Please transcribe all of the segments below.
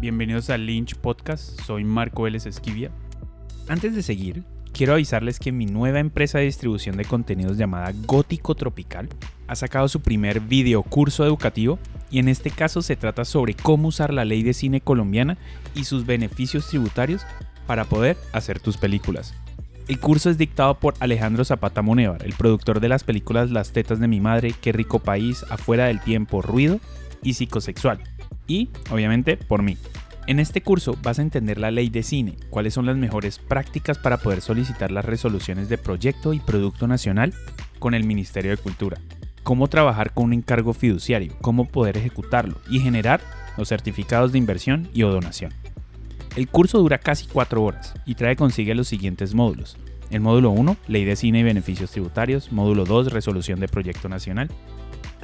bienvenidos al Lynch Podcast, soy Marco Vélez Esquivia. Antes de seguir, quiero avisarles que mi nueva empresa de distribución de contenidos llamada Gótico Tropical ha sacado su primer video curso educativo y en este caso se trata sobre cómo usar la ley de cine colombiana y sus beneficios tributarios para poder hacer tus películas. El curso es dictado por Alejandro Zapata Monevar, el productor de las películas Las tetas de mi madre, Qué rico país, Afuera del tiempo, Ruido y Psicosexual. Y, obviamente, por mí. En este curso vas a entender la ley de cine, cuáles son las mejores prácticas para poder solicitar las resoluciones de proyecto y producto nacional con el Ministerio de Cultura, cómo trabajar con un encargo fiduciario, cómo poder ejecutarlo y generar los certificados de inversión y o donación. El curso dura casi 4 horas y trae consigo los siguientes módulos. El módulo 1, Ley de Cine y Beneficios Tributarios. Módulo 2, Resolución de Proyecto Nacional.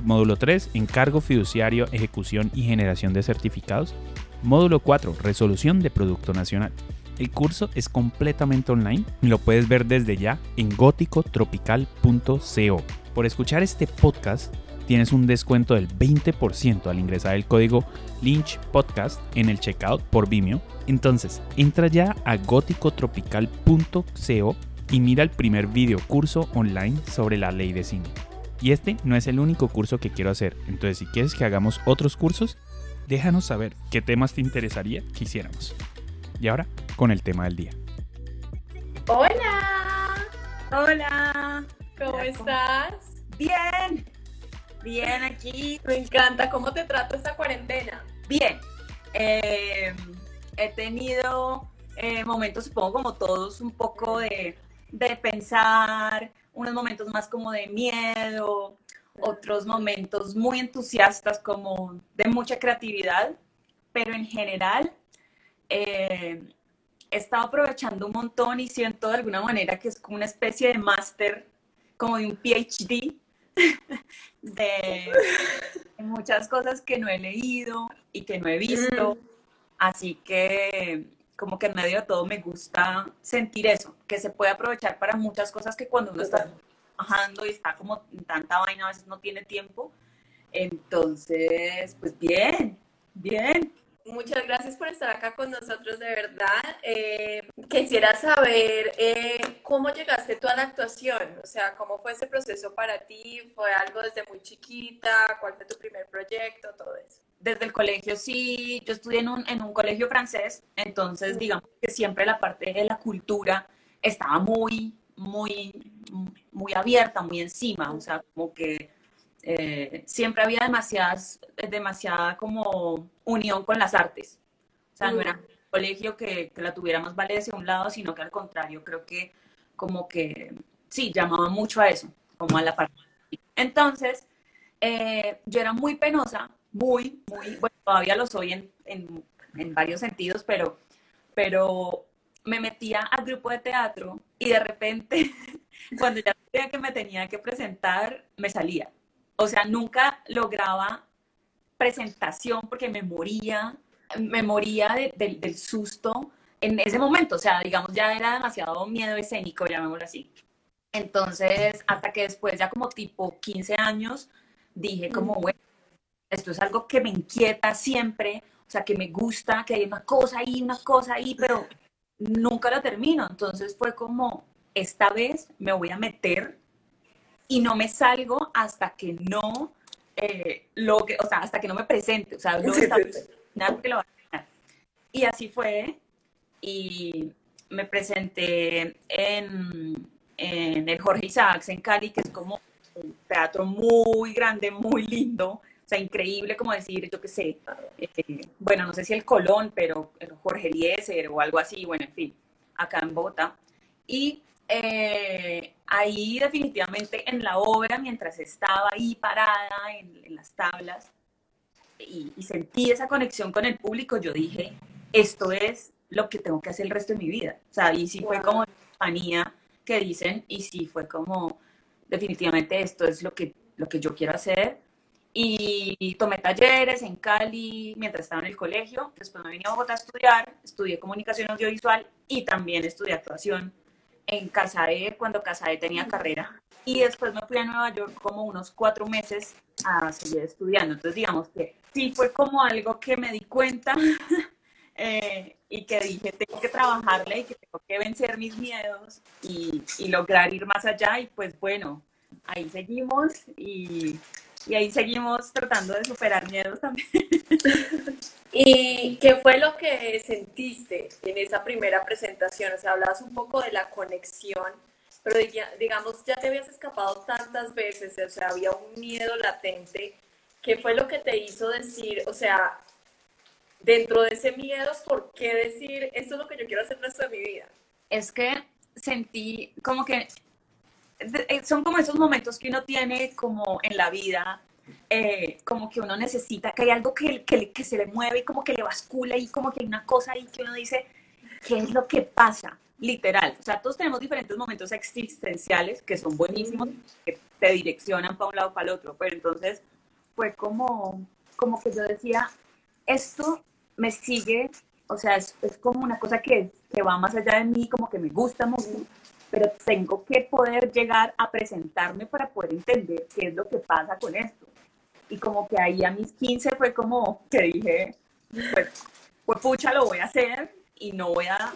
Módulo 3, Encargo Fiduciario, Ejecución y Generación de Certificados. Módulo 4, Resolución de Producto Nacional. El curso es completamente online y lo puedes ver desde ya en góticotropical.co. Por escuchar este podcast, tienes un descuento del 20% al ingresar el código Lynch Podcast en el checkout por Vimeo. Entonces, entra ya a góticotropical.co y mira el primer video curso online sobre la ley de cine. Y este no es el único curso que quiero hacer, entonces si quieres que hagamos otros cursos, déjanos saber qué temas te interesaría que hiciéramos. Y ahora, con el tema del día. Hola, Hola, ¿cómo Hola, estás? bien, bien aquí, Me encanta, ¿cómo te trata esta cuarentena? bien. Eh, he tenido eh, momentos, supongo como todos, un poco de, de pensar, unos momentos más como de miedo, otros momentos muy entusiastas como de mucha creatividad, pero en general eh, he estado aprovechando un montón y siento de alguna manera que es como una especie de máster, como de un PhD, de, de muchas cosas que no he leído y que no he visto. Así que como que en medio de todo me gusta sentir eso, que se puede aprovechar para muchas cosas que cuando uno está trabajando y está como en tanta vaina a veces no tiene tiempo. Entonces, pues bien, bien. Muchas gracias por estar acá con nosotros, de verdad. Eh, quisiera saber eh, cómo llegaste tú a la actuación, o sea, cómo fue ese proceso para ti, fue algo desde muy chiquita, cuál fue tu primer proyecto, todo eso. Desde el colegio sí, yo estudié en un, en un colegio francés, entonces digamos que siempre la parte de la cultura estaba muy, muy, muy abierta, muy encima, o sea, como que eh, siempre había demasiadas, demasiada como unión con las artes. O sea, no era un colegio que, que la tuviera más vale hacia un lado, sino que al contrario, creo que como que sí, llamaba mucho a eso, como a la parte. Entonces, eh, yo era muy penosa, muy, muy, bueno, todavía lo soy en, en, en varios sentidos, pero, pero me metía al grupo de teatro y de repente, cuando ya sabía que me tenía que presentar, me salía. O sea, nunca lograba presentación porque me moría, me moría de, de, del susto en ese momento. O sea, digamos, ya era demasiado miedo escénico, llamémoslo así. Entonces, hasta que después, ya como tipo 15 años, dije como, bueno, esto es algo que me inquieta siempre, o sea, que me gusta, que hay una cosa ahí, una cosa ahí, pero nunca lo termino. Entonces fue como, esta vez me voy a meter y no me salgo hasta que no eh, lo que, o sea, hasta que no me presente, o sea, no está nada que lo va a ganar. Y así fue, y me presenté en, en el Jorge Isaacs en Cali, que es como un teatro muy grande, muy lindo, o sea, increíble como decir, yo qué sé, eh, bueno, no sé si el Colón, pero Jorge Eliezer o algo así, bueno, en fin, acá en Bogotá. Y eh, ahí definitivamente en la obra, mientras estaba ahí parada en, en las tablas y, y, sentí esa conexión con el público, yo dije, esto es lo que tengo que hacer el resto de mi vida. O sea, y sí wow. fue como manía que dicen, y sí fue como, definitivamente esto es lo que, lo que yo quiero hacer. Y, tomé talleres en Cali mientras estaba en el colegio. Después me vine a Bogotá a estudiar, estudié comunicación audiovisual y también estudié actuación en Casae cuando Casae tenía carrera. Y después me fui a Nueva York como unos cuatro meses a seguir estudiando. Entonces, digamos que sí fue como algo que me di cuenta eh, y que dije, tengo que trabajarle y que tengo que vencer mis miedos y, y lograr ir más allá y pues bueno, ahí seguimos y, y ahí seguimos tratando de superar miedos también. ¿Y qué fue lo que sentiste en esa primera presentación? O sea, hablabas un poco de la conexión, pero digamos, ya te habías escapado tantas veces, o sea, había un miedo latente. ¿Qué fue lo que te hizo decir, o sea, dentro de ese miedo, ¿por qué decir, esto es lo que yo quiero hacer el resto de mi vida? Es que sentí como que son como esos momentos que uno tiene como en la vida, eh, como que uno necesita, que hay algo que, que, que, se le mueve y como que le bascula y como que hay una cosa ahí que uno dice, ¿qué es lo que pasa? Literal, o sea, todos tenemos diferentes momentos existenciales que son buenísimos, que te direccionan para un lado para el otro, pero entonces fue como, como que yo decía, esto me sigue, o sea, es, es como una cosa que, que va más allá de mí, como que me gusta mucho, pero tengo que poder llegar a presentarme para poder entender qué es lo que pasa con esto. Y como que ahí a mis 15 fue como que dije, pues, pues pucha, lo voy a hacer y no voy a,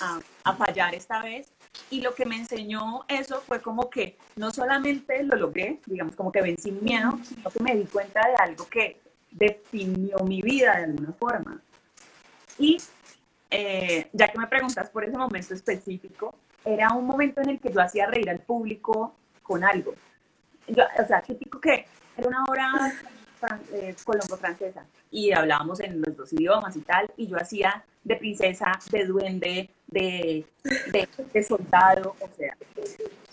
a, a, fallar esta vez. Y lo que me enseñó eso fue como que no solamente lo logré, digamos, como que vencí mi miedo, sino que me di cuenta de algo que definió mi vida de alguna forma. Y eh, ya que me preguntas por ese momento específico, era un momento en el que yo hacía reír al público con algo. o sea, típico que era una obra eh, colombo-francesa y hablábamos en los dos idiomas y tal, y yo hacía de princesa, de duende, de, de, soldado, o sea.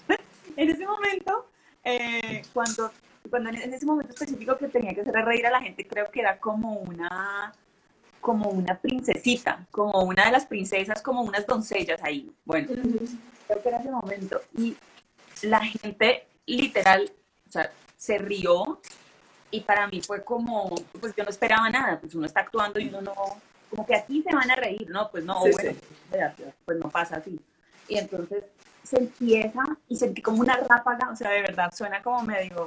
en ese momento, eh, cuando, cuando en ese momento específico que tenía que hacer reír a la gente, creo que era como una como una princesita, como una de las princesas, como unas doncellas ahí. Bueno, creo que era ese momento. Y la gente literal, o sea, se rió y para mí fue como, pues yo no esperaba nada, pues uno está actuando y uno no, como que aquí se van a reír, ¿no? Pues no, bueno, pues no pasa así. Y entonces se empieza y sentí como una ráfaga, o sea, de verdad, suena como medio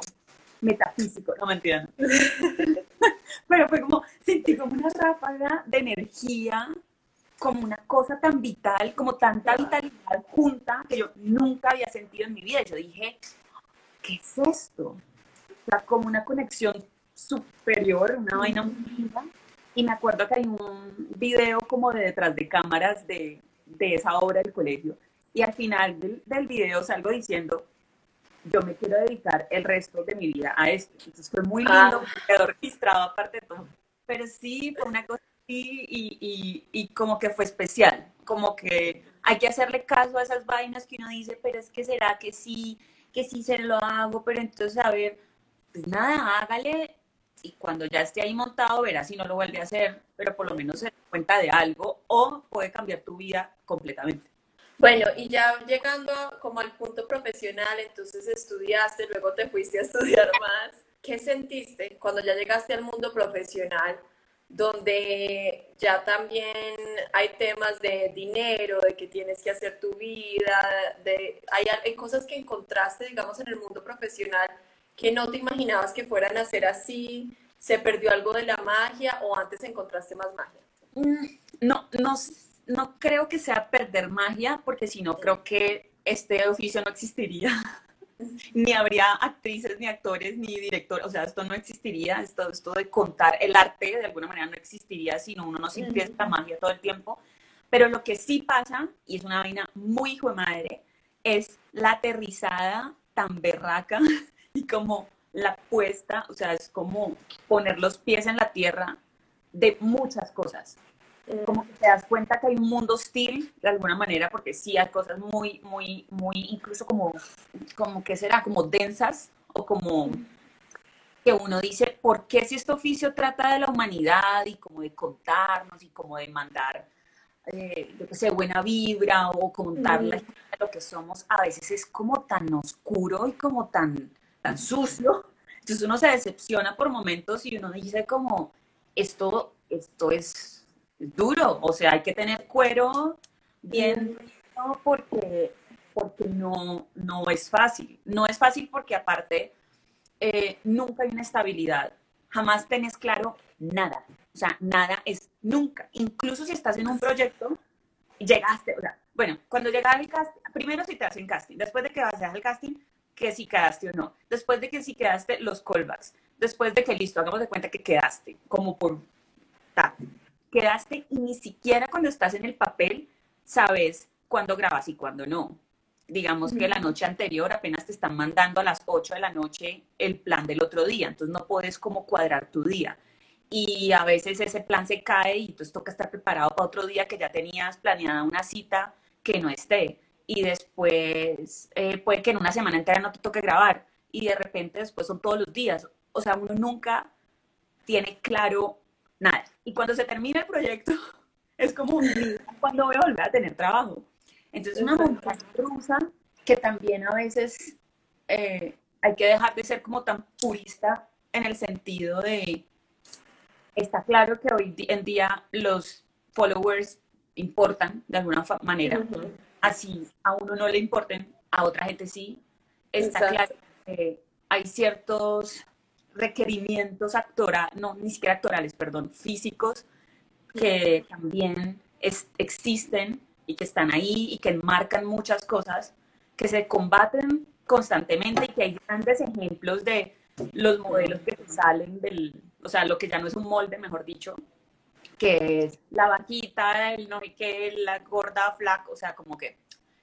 metafísico, no me entiendo. Pero fue como, sentí como una ráfaga de energía, como una cosa tan vital, como tanta vitalidad junta que yo nunca había sentido en mi vida. Yo dije, ¿qué es esto? O sea, como una conexión superior, una vaina muy linda. Y me acuerdo que hay un video como de detrás de cámaras de, de esa obra del colegio. Y al final del, del video salgo diciendo, yo me quiero dedicar el resto de mi vida a esto. Entonces fue muy lindo, ah. quedó registrado aparte de todo. Pero sí, fue una cosa así y, y, y, como que fue especial, como que hay que hacerle caso a esas vainas que uno dice, pero es que será que sí, que sí se lo hago, pero entonces a ver, pues nada, hágale y cuando ya esté ahí montado verá si no lo vuelve a hacer, pero por lo menos se da cuenta de algo o puede cambiar tu vida completamente. Bueno, y ya llegando como al punto profesional, entonces estudiaste, luego te fuiste a estudiar más. ¿Qué sentiste cuando ya llegaste al mundo profesional, donde ya también hay temas de dinero, de que tienes que hacer tu vida, de, hay, hay cosas que encontraste, digamos, en el mundo profesional que no te imaginabas que fueran a ser así? ¿Se perdió algo de la magia o antes encontraste más magia? Mm, no, no no creo que sea perder magia, porque si no, creo que este oficio no existiría. ni habría actrices, ni actores, ni directores, o sea, esto no existiría, esto, esto de contar el arte de alguna manera no existiría si no uno no sintiera esta magia todo el tiempo. Pero lo que sí pasa, y es una vaina muy hijo de madre, es la aterrizada tan berraca y como la puesta, o sea, es como poner los pies en la tierra de muchas cosas como que te das cuenta que hay un mundo hostil de alguna manera, porque sí hay cosas muy, muy, muy, incluso como, como que será, como densas o como que uno dice, ¿por qué si este oficio trata de la humanidad y como de contarnos y como de mandar, eh, yo que sé, buena vibra o contarle lo que somos, a veces es como tan oscuro y como tan, tan sucio? Entonces uno se decepciona por momentos y uno dice como, esto, esto es duro, o sea, hay que tener cuero bien porque, porque no, no es fácil. No es fácil porque aparte eh, nunca hay una estabilidad, jamás tenés claro nada, o sea, nada es nunca. Incluso si estás en un proyecto, llegaste, o sea, bueno, cuando llegas al casting, primero si te hacen casting, después de que vas a hacer el casting, que si quedaste o no, después de que si quedaste, los callbacks, después de que listo, hagamos de cuenta que quedaste, como por quedaste y ni siquiera cuando estás en el papel sabes cuándo grabas y cuándo no. Digamos que la noche anterior apenas te están mandando a las 8 de la noche el plan del otro día, entonces no puedes como cuadrar tu día. Y a veces ese plan se cae y entonces toca estar preparado para otro día que ya tenías planeada una cita que no esté. Y después eh, puede que en una semana entera no te toque grabar y de repente después son todos los días. O sea, uno nunca tiene claro nada. Y cuando se termina el proyecto, es como cuando voy a volver a tener trabajo. Entonces, una montaña rusa que también a veces eh, hay que dejar de ser como tan purista en el sentido de, está claro que hoy en día los followers importan de alguna manera, así a uno no le importen, a otra gente sí. Está claro que hay ciertos requerimientos actorales, no, ni siquiera actorales, perdón, físicos, que también existen y que están ahí y que marcan muchas cosas, que se combaten constantemente y que hay grandes ejemplos de los modelos que salen del, o sea, lo que ya no es un molde, mejor dicho, que es la vaquita, el no sé qué, la gorda, flaca, o sea, como que,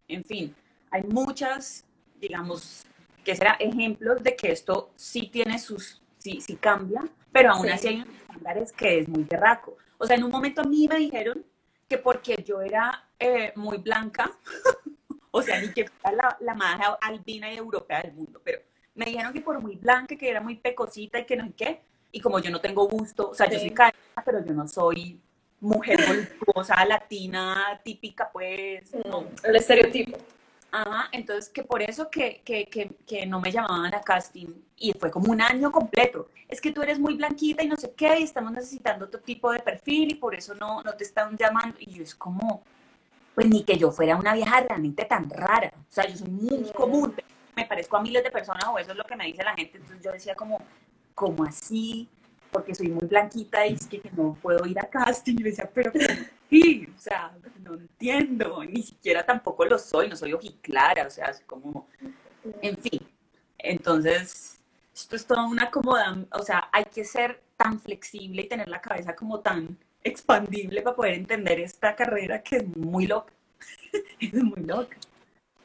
en fin, hay muchas, digamos, que serán ejemplos de que esto sí tiene sus sí, sí cambia, pero aún así hay unos estándares que es muy berraco. O sea, en un momento a mí me dijeron que porque yo era eh, muy blanca, o sea, ni que fuera la, la más albina y europea del mundo, pero me dijeron que por muy blanca, que era muy pecosita y que no sé qué, y como yo no tengo gusto, o sea, yo soy cariñosa, pero yo no soy mujer voluptuosa, latina, típica, pues. No, el estereotipo. Ajá, entonces que por eso que, que, que, que, no me llamaban a casting y fue como un año completo. Es que tú eres muy blanquita y no sé qué, y estamos necesitando otro tipo de perfil y por eso no, no te están llamando. Y yo es como, pues ni que yo fuera una vieja realmente tan rara. O sea, yo soy muy común, me parezco a miles de personas o eso es lo que me dice la gente. Entonces yo decía como, ¿cómo así? porque soy muy blanquita y es que, no puedo ir a casting. Y me decía, pero sí, o sea, no entiendo, ni siquiera tampoco lo soy, no soy ojiclara, o sea, es como, en fin. Entonces, esto es toda una cómoda, o sea, hay que ser tan flexible y tener la cabeza como tan expandible para poder entender esta carrera que es muy loca, es muy loca.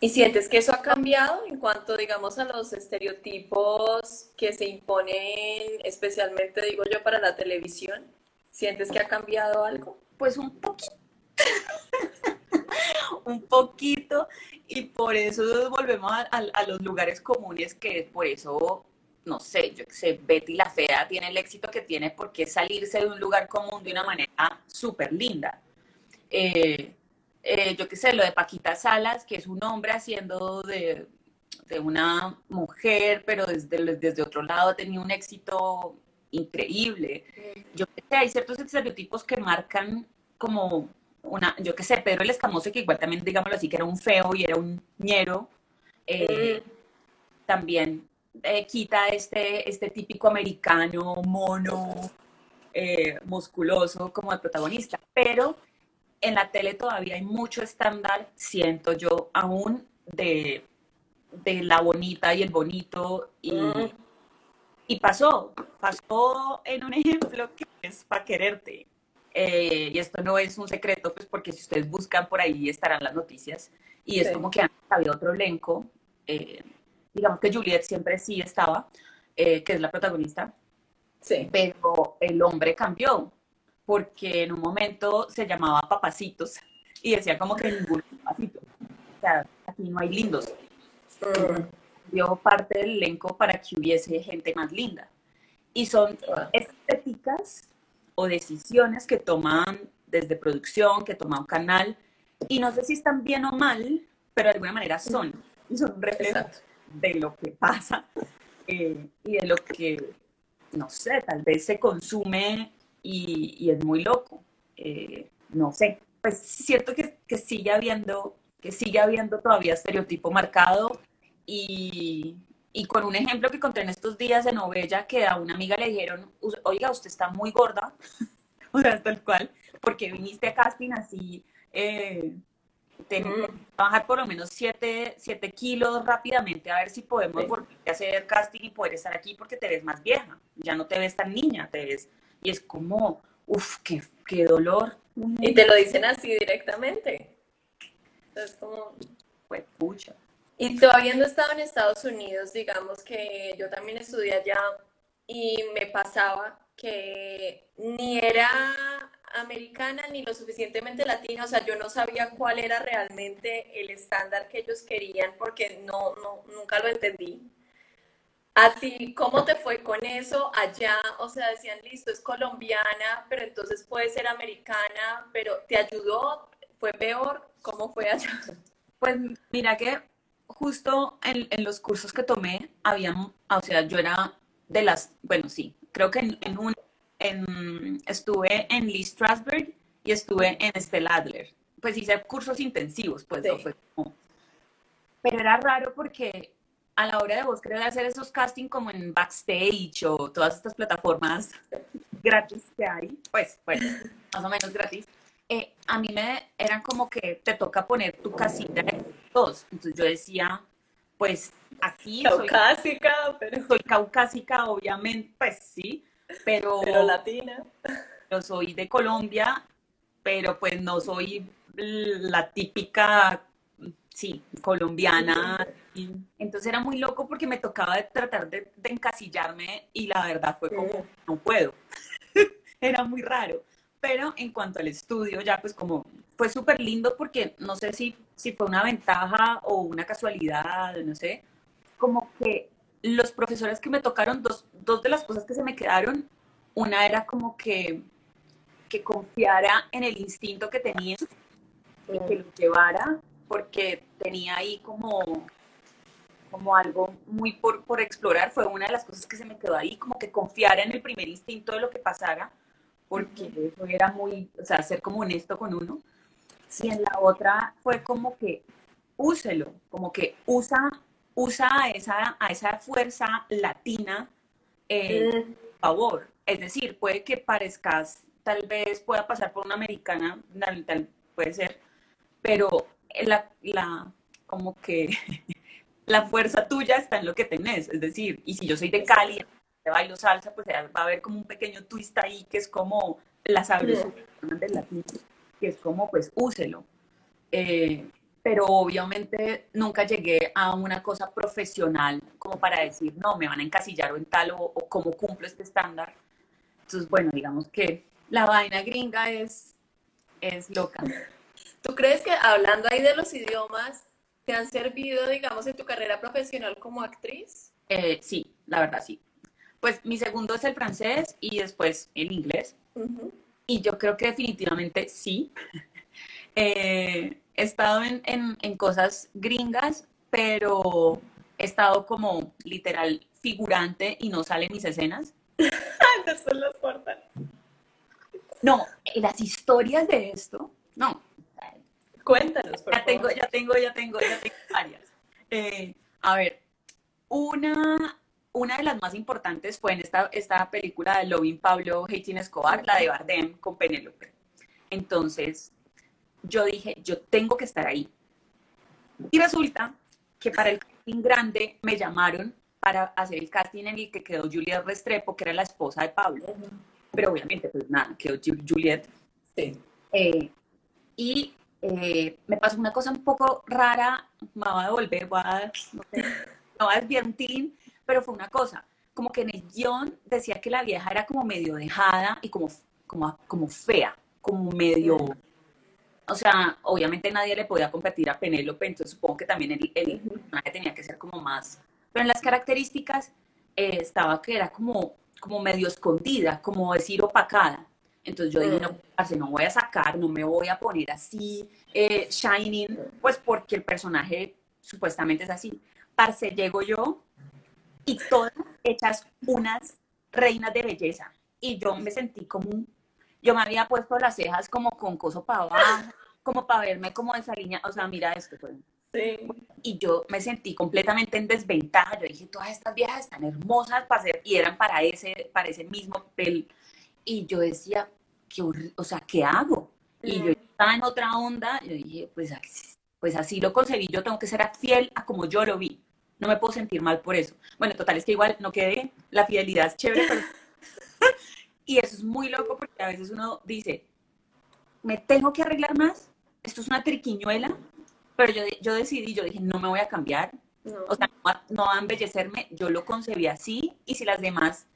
¿Y sientes que eso ha cambiado en cuanto, digamos, a los estereotipos que se imponen, especialmente, digo yo, para la televisión? ¿Sientes que ha cambiado algo? Pues un poquito. un poquito. Y por eso volvemos a, los lugares comunes, que por eso, no sé, yo sé, Betty la Fea tiene el éxito que tiene porque salirse de un lugar común de una manera súper linda. Eh, eh, yo qué sé, lo de Paquita Salas, que es un hombre haciendo de, una mujer, pero desde, desde otro lado tenía un éxito increíble. Yo qué sé, hay ciertos estereotipos que marcan como una, yo qué sé, Pedro el Escamoso, que igual también, digámoslo así, que era un feo y era un ñero, eh, también eh, quita este, este típico americano, mono, musculoso como el protagonista, pero en la tele todavía hay mucho estándar, siento yo, aún de, de la bonita y el bonito. Y, mm. Y pasó, pasó en un ejemplo que es para quererte. Eh, y esto no es un secreto, pues porque si ustedes buscan por ahí estarán las noticias. Y es como que antes había otro elenco. Eh, digamos que Juliet siempre sí estaba, eh, que es la protagonista. Sí. Pero el hombre cambió porque en un momento se llamaba Papacitos y decía como que ningún papacito. O sea, aquí no hay lindos. Parte del elenco para que hubiese gente más linda. Y son estéticas o decisiones que toman desde producción, que toma un canal, y no sé si están bien o mal, pero de alguna manera son. Y son un reflejo de lo que pasa eh, y de lo que, no sé, tal vez se consume y, es muy loco. Eh, no sé, pues cierto que, que, sigue habiendo, que sigue habiendo todavía estereotipo marcado y, y con un ejemplo que conté en estos días de novela que a una amiga le dijeron, oiga, usted está muy gorda, o sea, tal cual, porque viniste a casting así, eh, tenemos que bajar por lo menos 7 kilos rápidamente a ver si podemos volver a hacer casting y poder estar aquí porque te ves más vieja, ya no te ves tan niña, te ves, y es como, uff, qué, qué dolor. Y te lo dicen así directamente. Es como... Pues, pucha. Y tú habiendo estado en Estados Unidos, digamos que yo también estudié allá y me pasaba que ni era americana ni lo suficientemente latina, o sea, yo no sabía cuál era realmente el estándar que ellos querían porque no, no, nunca lo entendí. ¿A ti cómo te fue con eso allá? O sea, decían, listo, es colombiana, pero entonces puede ser americana, pero ¿te ayudó? ¿Fue peor? ¿Cómo fue allá? Pues mira que justo en, en los cursos que tomé, había, o sea, yo era de las, bueno, sí, creo que en, en un estuve en Lee Strasberg y estuve en Stella Adler. Pues hice cursos intensivos, pues no fue como... Pero era raro porque a la hora de vos querer hacer esos castings como en Backstage o todas estas plataformas gratis que hay, pues, bueno, más o menos gratis, eh, a mí me eran como que te toca poner tu casita en dos. Entonces yo decía, pues aquí caucásica, soy, pero... soy caucásica, obviamente, pues sí, pero, latina. Yo soy de Colombia, pero pues no soy la típica, sí, colombiana. Entonces era muy loco porque me tocaba tratar de, encasillarme y la verdad fue como, no puedo. era muy raro. Pero en cuanto al estudio, ya pues como fue súper lindo porque no sé si, si fue una ventaja o una casualidad, no sé, como que los profesores que me tocaron, dos, dos de las cosas que se me quedaron, una era como que, que confiara en el instinto que tenía, que lo llevara, porque tenía ahí como, como algo muy por, por explorar, fue una de las cosas que se me quedó ahí, como que confiara en el primer instinto de lo que pasara, porque eso era muy, o sea, ser como honesto con uno. Y en la otra fue como que úselo, como que usa usa a esa, a esa fuerza latina en favor. Es decir, puede que parezcas, tal vez pueda pasar por una americana, tal, puede ser, pero la, la, como que la fuerza tuya está en lo que tenés. Es decir, y si yo soy de Cali, de bailo salsa, pues va a haber como un pequeño twist ahí que es como la sabrosura del latino, que es como, pues, úselo. Eh, pero obviamente nunca llegué a una cosa profesional como para decir, no, me van a encasillar o en tal o, cómo cumplo este estándar. Entonces, bueno, digamos que la vaina gringa es, es loca. ¿Tú crees que hablando ahí de los idiomas, te han servido, digamos, en tu carrera profesional como actriz? Eh, sí, la verdad sí. Pues mi segundo es el francés y después el inglés. Y yo creo que definitivamente sí. eh, he estado en, en, cosas gringas, pero he estado como literal figurante y no salen mis escenas. Después las cortan. No, las historias de esto, no. Cuéntanos, ya tengo, ya tengo, ya tengo, ya tengo varias. Eh, a ver, una, una de las más importantes fue en esta, esta película de Loving Pablo Hating Escobar, la de Bardem con Penélope. Entonces, yo dije, yo tengo que estar ahí. Y resulta que para el casting grande me llamaron para hacer el casting en el que quedó Juliet Restrepo, que era la esposa de Pablo. Pero obviamente, pues nada, quedó Juliet. Sí. Eh, y eh, me pasó una cosa un poco rara, me voy a devolver, voy a, no sé, me voy a desviar un tilín, pero fue una cosa, como que en el guion decía que la vieja era como medio dejada y como, como, como fea, como medio o sea, obviamente nadie le podía competir a Penélope, entonces supongo que también el, el personaje tenía que ser como más. Pero en las características eh, estaba que era como, como medio escondida, como decir opacada. Entonces yo dije, no, no voy a sacar, no me voy a poner así, eh, shining, pues porque el personaje supuestamente es así. Parce, llego yo y todas hechas unas reinas de belleza. Y yo me sentí como un yo me había puesto las cejas como con coso para abajo, como para verme como esa línea, o sea, mira esto, pues. Sí. Y yo me sentí completamente en desventaja. Yo dije, todas estas viejas están hermosas para ser, y eran para ese, para ese mismo papel. Y yo decía, ¿qué, o sea, ¿qué hago? Y yo estaba en otra onda, yo dije, pues, pues así lo concebí, yo tengo que ser fiel a como yo lo vi. No me puedo sentir mal por eso. Bueno, total, es que igual no quedé, la fidelidad es chévere, pero... y eso es muy loco porque a veces uno dice, me tengo que arreglar más, esto es una triquiñuela, pero yo, yo decidí, yo dije, no me voy a cambiar, o sea, no va, a embellecerme, yo lo concebí así, y si las demás,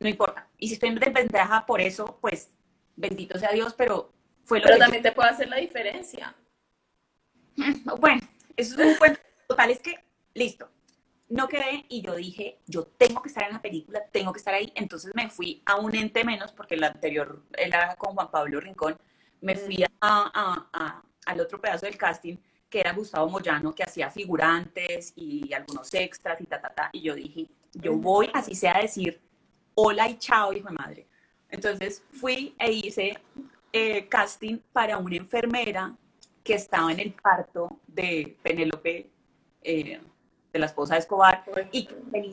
no importa. Y si estoy en desventaja por eso, pues bendito sea Dios, pero fue lo pero también te puede hacer la diferencia. Bueno, eso es un buen... Total, es que, listo, no quedé y yo dije, yo tengo que estar en la película, tengo que estar ahí. Entonces me fui a un ente menos, porque el anterior era con Juan Pablo Rincón, me fui a, al otro pedazo del casting, que era Gustavo Moyano, que hacía figurantes y algunos extras y ta, ta, ta. Y yo dije, yo voy, así sea, a decir hola y chao, hijo de madre. Entonces fui e hice eh, casting para una enfermera que estaba en el parto de Penélope. Eh, de la esposa de Escobar, y tenía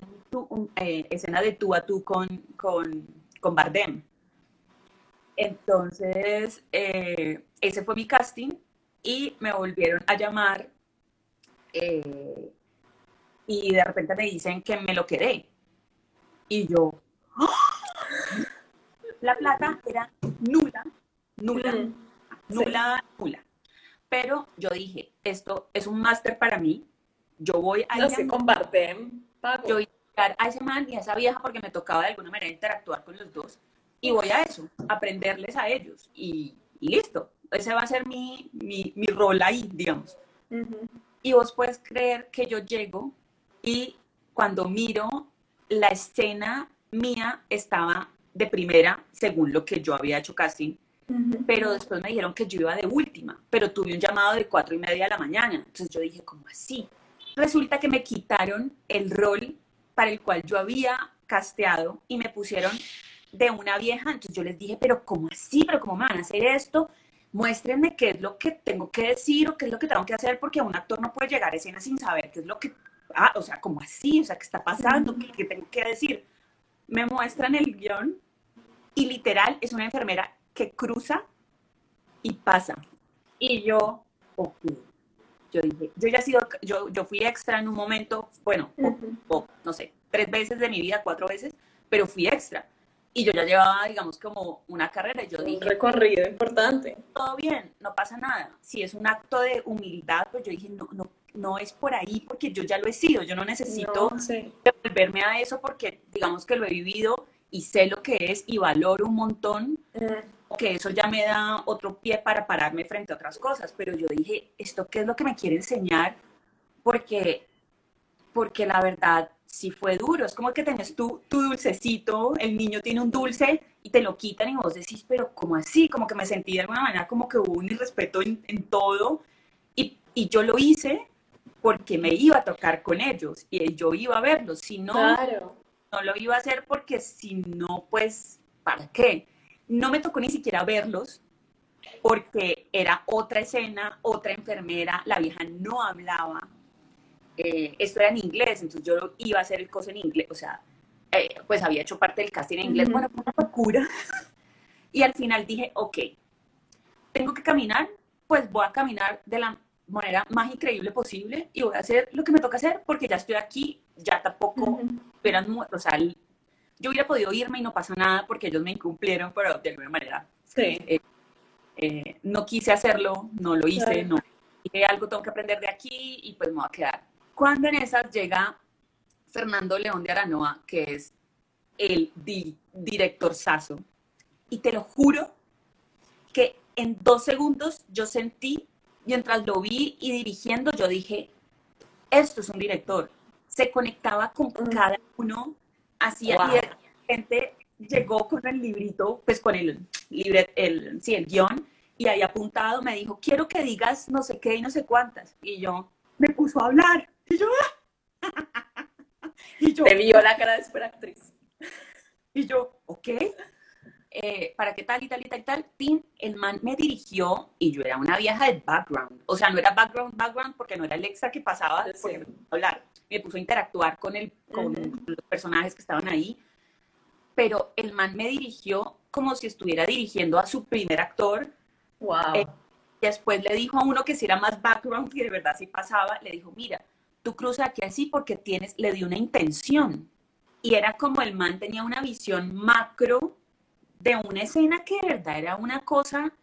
eh, escena de tú a tú con, con, con Bardem. Entonces, eh, ese fue mi casting y me volvieron a llamar eh, y de repente me dicen que me lo quedé. Y yo, ¡ah! la plata era nula, nula, nula, nula. Pero yo dije, esto es un máster para mí, yo voy a... No se comparten. Yo voy a a ese man y a esa vieja porque me tocaba de alguna manera interactuar con los dos. Y voy a eso, aprenderles a ellos. Y, listo. Ese va a ser mi, mi, mi rol ahí, digamos. Y vos puedes creer que yo llego y cuando miro la escena mía estaba de primera, según lo que yo había hecho casting, pero después me dijeron que yo iba de última, pero tuve un llamado de cuatro y media de la mañana. Entonces yo dije, ¿cómo así? Resulta que me quitaron el rol para el cual yo había casteado y me pusieron de una vieja. Entonces yo les dije, pero ¿cómo así? ¿Pero cómo me van a hacer esto? Muéstrenme qué es lo que tengo que decir o qué es lo que tengo que hacer porque un actor no puede llegar a escena sin saber qué es lo que, ah, o sea, ¿cómo así? O sea, ¿qué está pasando? ¿Qué, tengo que decir? Me muestran el guion y literal es una enfermera que cruza y pasa. Y yo, yo dije, yo ya he sido, yo, yo fui extra en un momento, bueno, o, no sé, tres veces de mi vida, cuatro veces, pero fui extra. Y yo ya llevaba, digamos, como una carrera. Yo dije, un recorrido importante. Todo bien, no pasa nada. Si es un acto de humildad, pues yo dije, no, no, no es por ahí porque yo ya lo he sido. Yo no necesito devolverme a eso porque, digamos, que lo he vivido y sé lo que es y valoro un montón que eso ya me da otro pie para pararme frente a otras cosas, pero yo dije, ¿esto qué es lo que me quiere enseñar? Porque, porque la verdad sí fue duro, es como que tenés tu, tu dulcecito, el niño tiene un dulce y te lo quitan y vos decís, pero ¿cómo así? Como que me sentí de alguna manera como que hubo un irrespeto en, en todo y, y, yo lo hice porque me iba a tocar con ellos y yo iba a verlos, si no, no lo iba a hacer porque si no, pues, ¿para qué? No me tocó ni siquiera verlos porque era otra escena, otra enfermera, la vieja no hablaba. Eh, esto era en inglés, entonces yo iba a hacer el coso en inglés, o sea, eh, pues había hecho parte del casting en inglés, bueno, fue una locura. Y al final dije, ok, tengo que caminar, pues voy a caminar de la manera más increíble posible y voy a hacer lo que me toca hacer porque ya estoy aquí, ya tampoco, uh o sea, yo hubiera podido irme y no pasa nada porque ellos me incumplieron, pero de alguna manera eh, eh, no quise hacerlo, no lo hice, no dije algo tengo que aprender de aquí y pues me voy a quedar. Cuando en esas llega Fernando León de Aranoa, que es el director Sazo, y te lo juro que en dos segundos yo sentí, mientras lo vi y dirigiendo, yo dije, esto es un director. Se conectaba con cada uno Así, y de gente llegó con el librito, pues con el, libre, el, sí, el guion, y ahí apuntado me dijo, quiero que digas no sé qué y no sé cuántas. Y yo, me puso a hablar. Y yo, y yo Te vio la cara de actriz. Y yo, ok. Eh, ¿Para qué tal y tal y tal y tal? El man me dirigió y yo era una vieja de background. O sea, no era background, background porque no era el extra que pasaba por hablar me puso a interactuar con, el, con los personajes que estaban ahí, pero el man me dirigió como si estuviera dirigiendo a su primer actor. Wow. Eh, después le dijo a uno que si era más background, que de verdad sí pasaba, le dijo, mira, tú cruzas aquí así porque tienes, le dio una intención. Y era como el man tenía una visión macro de una escena que de verdad era una cosa,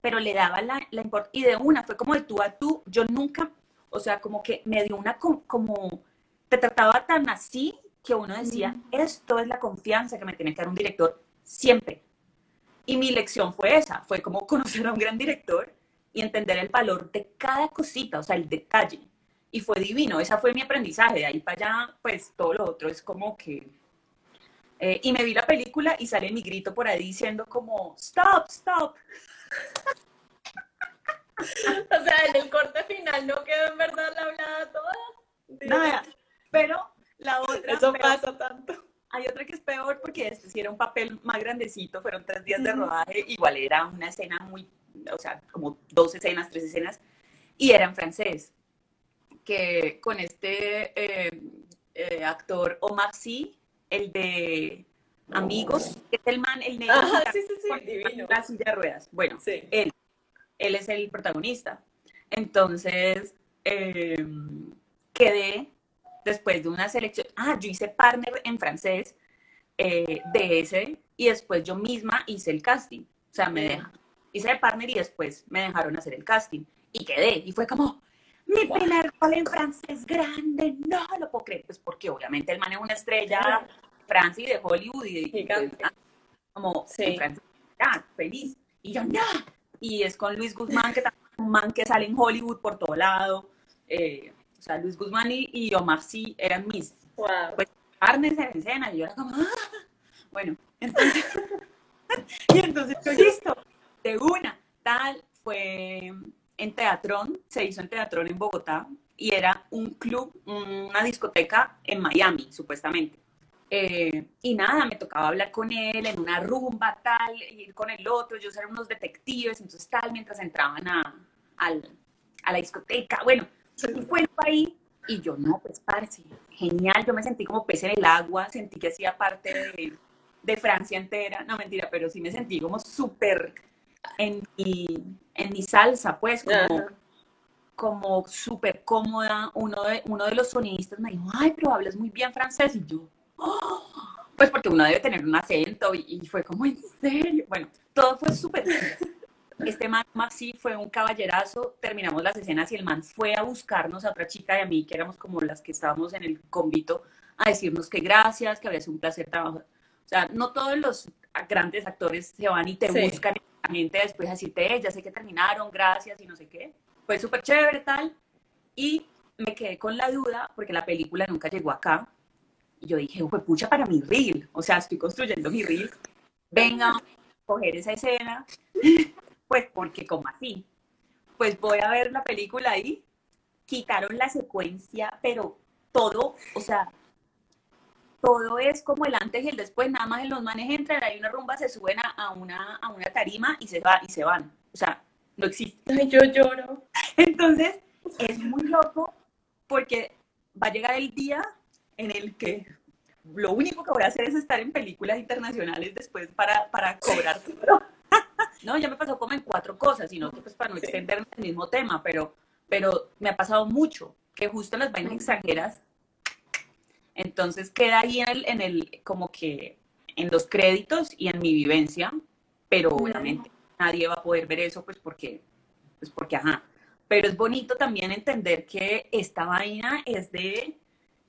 pero le daba la, la importancia, y de una, fue como de tú a tú, yo nunca, o sea, como que me dio una, como, te trataba tan así que uno decía, esto es la confianza que me tiene que dar un director siempre. Y mi lección fue esa, fue como conocer a un gran director y entender el valor de cada cosita, o sea, el detalle. Y fue divino, esa fue mi aprendizaje. De ahí para allá, pues todo lo otro es como que... Eh, y me vi la película y sale mi grito por ahí diciendo como, stop, stop. o sea, en el corte final no quedó en verdad la hablada toda. Nada, pero la otra... Eso pasa tanto. Hay otra que es peor porque este sí era un papel más grandecito, fueron tres días de rodaje, igual era una escena muy, o sea, como dos escenas, tres escenas, y era en francés, que con este eh, eh, actor Omar Sy, el de Amigos, que es el man, el negro, Ajá, sí, sí, sí, divino. la silla de ruedas. Bueno, Sí. él, él es el protagonista. Entonces, eh, quedé después de una selección, ah, yo hice partner en francés eh, de ese y después yo misma hice el casting. O sea, me deja, hice de partner y después me dejaron hacer el casting y quedé. Y fue como, mi primer rol en francés grande, no lo puedo creer. Pues porque obviamente el man es una estrella Francis de Hollywood y, y, pues, Gigante. como Sí. en feliz. Y yo, no. Y es con Luis Guzmán, que también es un man que sale en Hollywood por todo lado. Eh, o sea, Luis Guzmán y, y Omar sí eran mis Wow. pues, carnes en escena. Y yo era como, ¡ah! Bueno, entonces, y entonces yo listo, de una, tal, fue en Teatrón, se hizo en Teatrón en Bogotá, y era un club, una discoteca en Miami, supuestamente. Eh, y nada, me tocaba hablar con él en una rumba, tal, ir con el otro, ellos eran unos detectives, entonces tal, mientras entraban a, al- a la discoteca, bueno, y fue ahí, y yo, no, pues, parce, genial, yo me sentí como pez en el agua, sentí que hacía parte de, de Francia entera, no mentira, pero sí me sentí como súper en mi, en mi salsa, pues, como, Ajá. como súper cómoda. Uno de, uno de los sonidistas me dijo, ay, pero hablas muy bien francés, y yo, "Oh", pues porque uno debe tener un acento, y, y fue como, ¿en serio? Bueno, todo fue súper. Este man sí fue un caballerazo, terminamos las escenas y el man fue a buscarnos a otra chica y a mí, que éramos como las que estábamos en el convito, a decirnos que gracias, que había sido un placer trabajar. O sea, no todos los grandes actores se van y te Sí. buscan gente después a decirte, "Eh, ya sé que terminaron, gracias y no sé qué. Fue súper chévere tal. Y me quedé con la duda porque la película nunca llegó acá. Y yo dije, fue pucha para mi reel. O sea, estoy construyendo mi reel. Venga, a coger esa escena. Pues porque como así. Pues voy a ver la película ahí. Quitaron la secuencia, pero todo, o sea, todo es como el antes y el después, nada más en los manes entran, hay una rumba, se suben a, una, a una tarima y se, va, y se van. O sea, no existe. Ay, yo lloro. Entonces, es muy loco porque va a llegar el día en el que lo único que voy a hacer es estar en películas internacionales después para, para cobrar. No, ya me pasó como en cuatro cosas, sino que pues para no extenderme el mismo tema, pero, pero me ha pasado mucho, que justo en las vainas extranjeras, entonces queda ahí en el, en el, como que en los créditos y en mi vivencia, pero obviamente nadie va a poder ver eso, pues porque, pues porque, ajá. Pero es bonito también entender que esta vaina es de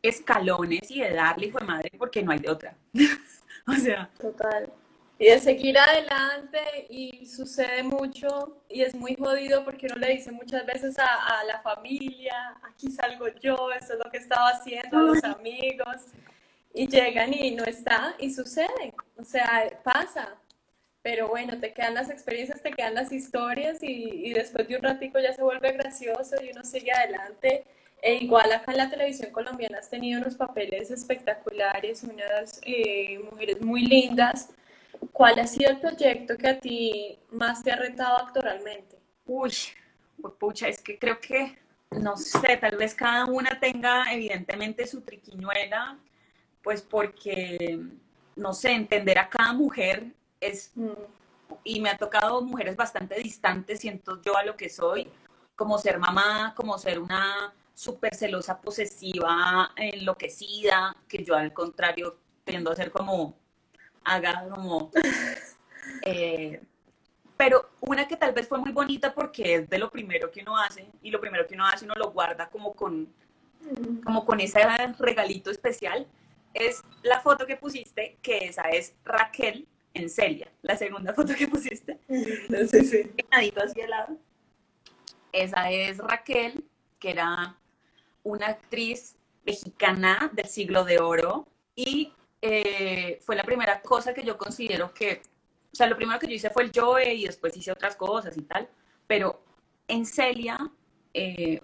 escalones y de darle, hijo de madre, porque no hay de otra. o sea, Total. Y de seguir adelante y sucede mucho y es muy jodido porque uno le dice muchas veces a, a la familia, aquí salgo yo, esto es lo que estaba haciendo, a los amigos, y llegan y no está y sucede, o sea, pasa. Pero bueno, te quedan las experiencias, te quedan las historias y, y después de un ratico ya se vuelve gracioso y uno sigue adelante. E igual acá en la televisión colombiana has tenido unos papeles espectaculares, unas eh, mujeres muy lindas. ¿Cuál ha sido el proyecto que a ti más te ha retado actoralmente? Uy, pues, pucha, es que creo que, no sé, tal vez cada una tenga evidentemente su triquiñuela, pues porque, no sé, entender a cada mujer es, y me ha tocado mujeres bastante distantes, siento yo a lo que soy, como ser mamá, como ser una súper celosa, posesiva, enloquecida, que yo al contrario tiendo a ser como, haga como... Eh, pero una que tal vez fue muy bonita porque es de lo primero que uno hace y lo primero que uno hace uno lo guarda como con, como con ese regalito especial, es la foto que pusiste, que esa es Raquel en Celia, la segunda foto que pusiste. Sí, sí. hacia el lado. Esa es Raquel, que era una actriz mexicana del siglo de oro y eh, fue la primera cosa que yo considero que o sea, lo primero que yo hice fue el Joe y después hice otras cosas y tal, pero en Celia, eh,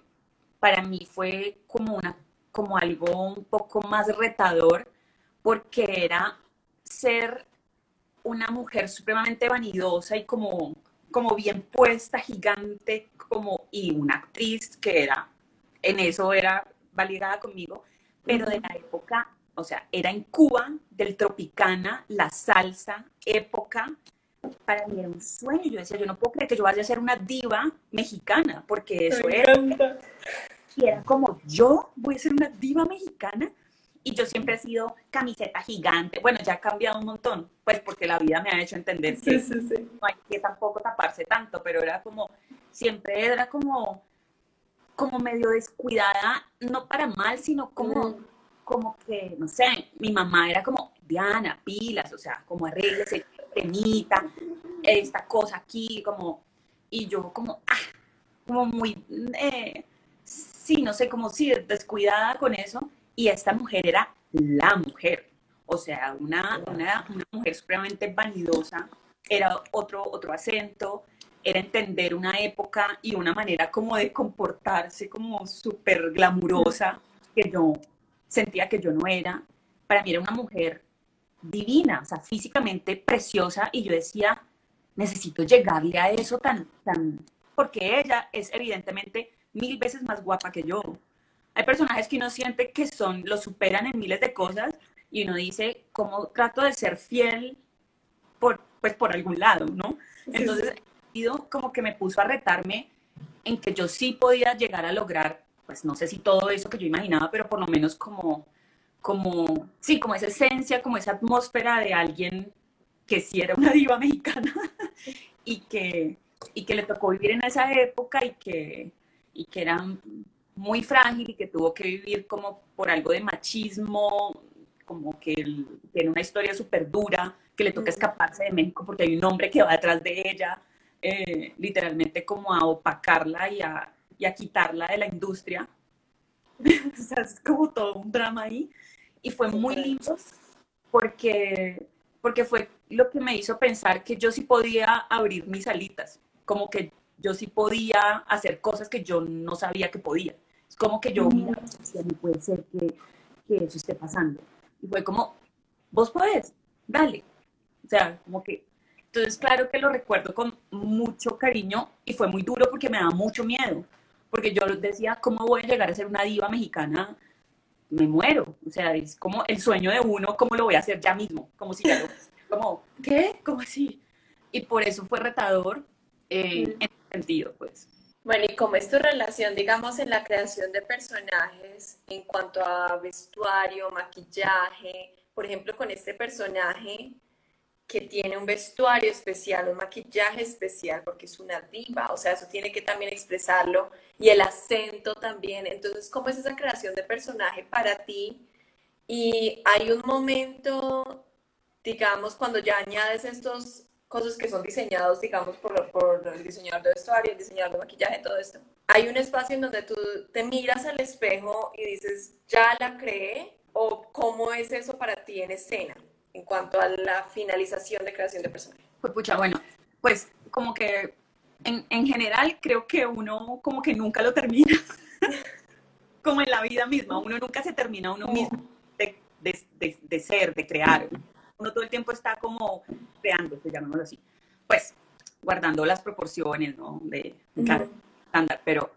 para mí fue como, una, como algo un poco más retador, porque era ser una mujer supremamente vanidosa y como, como bien puesta, gigante, como, y una actriz que era, en eso era validada conmigo, pero de la época o sea, era en Cuba, del Tropicana, la salsa, época. Para mí era un sueño. Yo decía, yo no puedo creer que yo vaya a ser una diva mexicana, porque eso era. Y era como, yo voy a ser una diva mexicana. Y yo siempre he sido camiseta gigante. Bueno, ya ha cambiado un montón, pues porque la vida me ha hecho entender que no hay que tampoco taparse tanto, pero era como, siempre era como, como medio descuidada, no para mal, sino como, mm como que, no sé, mi mamá era como, Diana, pilas, o sea, como arréglese, temita, esta cosa aquí, como, y yo como, ah, como muy, eh, sí, no sé, como sí, descuidada con eso, y esta mujer era la mujer, o sea, una, una, una mujer supremamente vanidosa, era otro, otro acento, era entender una época y una manera como de comportarse como súper glamurosa que yo sentía que yo no era. Para mí era una mujer divina, o sea, físicamente preciosa, y yo decía, necesito llegarle a eso tan, tan, porque ella es evidentemente mil veces más guapa que yo. Hay personajes que uno siente que son, lo superan en miles de cosas, y uno dice, ¿cómo trato de ser fiel por, pues por algún lado, no? Entonces, como que me puso a retarme en que yo sí podía llegar a lograr pues no sé si todo eso que yo imaginaba, pero por lo menos como, como, sí, como esa esencia, como esa atmósfera de alguien que sí era una diva mexicana y que, y que le tocó vivir en esa época y que, y que era muy frágil y que tuvo que vivir como por algo de machismo, como que tiene una historia súper dura, que le toca escaparse de México porque hay un hombre que va detrás de ella, eh, literalmente como a opacarla y a, y a quitarla de la industria. o sea, es como todo un drama ahí. Y fue muy lindo porque, porque fue lo que me hizo pensar que yo sí podía abrir mis alitas, como que yo sí podía hacer cosas que yo no sabía que podía. Es como que yo, mira, no puede ser que, que eso esté pasando. Y fue como, vos podés, dale. O sea, como que entonces, claro que lo recuerdo con mucho cariño y fue muy duro porque me daba mucho miedo porque yo decía, ¿cómo voy a llegar a ser una diva mexicana? Me muero, o sea, es como el sueño de uno, ¿cómo lo voy a hacer ya mismo? Como si ya lo, como, ¿qué? ¿Cómo así? Y por eso fue retador eh, en ese sentido, pues. Bueno, ¿y cómo es tu relación, digamos, en la creación de personajes en cuanto a vestuario, maquillaje? Por ejemplo, con este personaje, que tiene un vestuario especial, un maquillaje especial, porque es una diva, o sea, eso tiene que también expresarlo, y el acento también. Entonces, ¿cómo es esa creación de personaje para ti? Y hay un momento, digamos, cuando ya añades estos cosas que son diseñados, digamos, por, por el diseñador de vestuario, el diseñador de maquillaje, todo esto. Hay un espacio en donde tú te miras al espejo y dices, ya la creé, o cómo es eso para ti en escena en cuanto a la finalización de creación de personaje? Pues pucha, bueno, pues como que en, en general creo que uno como que nunca lo termina, como en la vida misma, uno nunca se termina uno mismo de, de, de, ser, de crear. Uno todo el tiempo está como creando, llamémoslo así. Pues guardando las proporciones, ¿no? De, claro, estándar, pero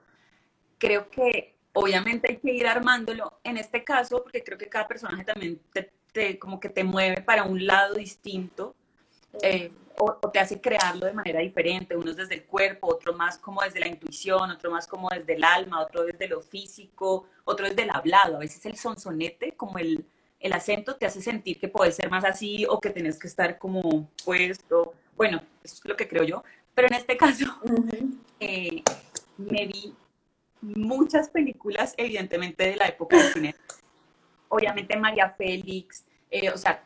creo que obviamente hay que ir armándolo en este caso, porque creo que cada personaje también te, como que te mueve para un lado distinto. eh, o, te hace crearlo de manera diferente, unos desde el cuerpo, otro más como desde la intuición, otro más como desde el alma, otro desde lo físico, otro desde el hablado. A veces el sonsonete, como el, el acento, te hace sentir que puede ser más así o que tenés que estar como puesto. Bueno, eso es lo que creo yo. Pero en este caso, eh, me vi muchas películas, evidentemente, de la época del cine. Obviamente María Félix, eh, o sea,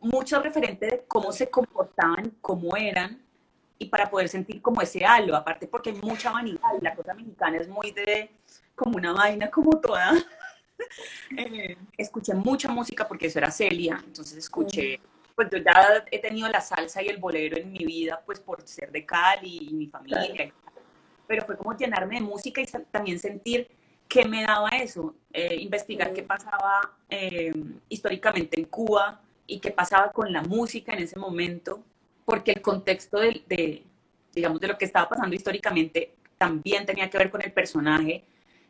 mucho referente de cómo se comportaban, cómo eran, y para poder sentir como ese halo, aparte porque hay mucha vanidad, y la cosa mexicana es muy de, como una vaina como toda. Eh, escuché mucha música porque eso era Celia, entonces escuché, pues yo ya he tenido la salsa y el bolero en mi vida, pues por ser de Cali y mi familia, pero fue como llenarme de música y también sentir qué me daba eso, eh, investigar qué pasaba eh, históricamente en Cuba, y qué pasaba con la música en ese momento, porque el contexto de, digamos, de lo que estaba pasando históricamente también tenía que ver con el personaje,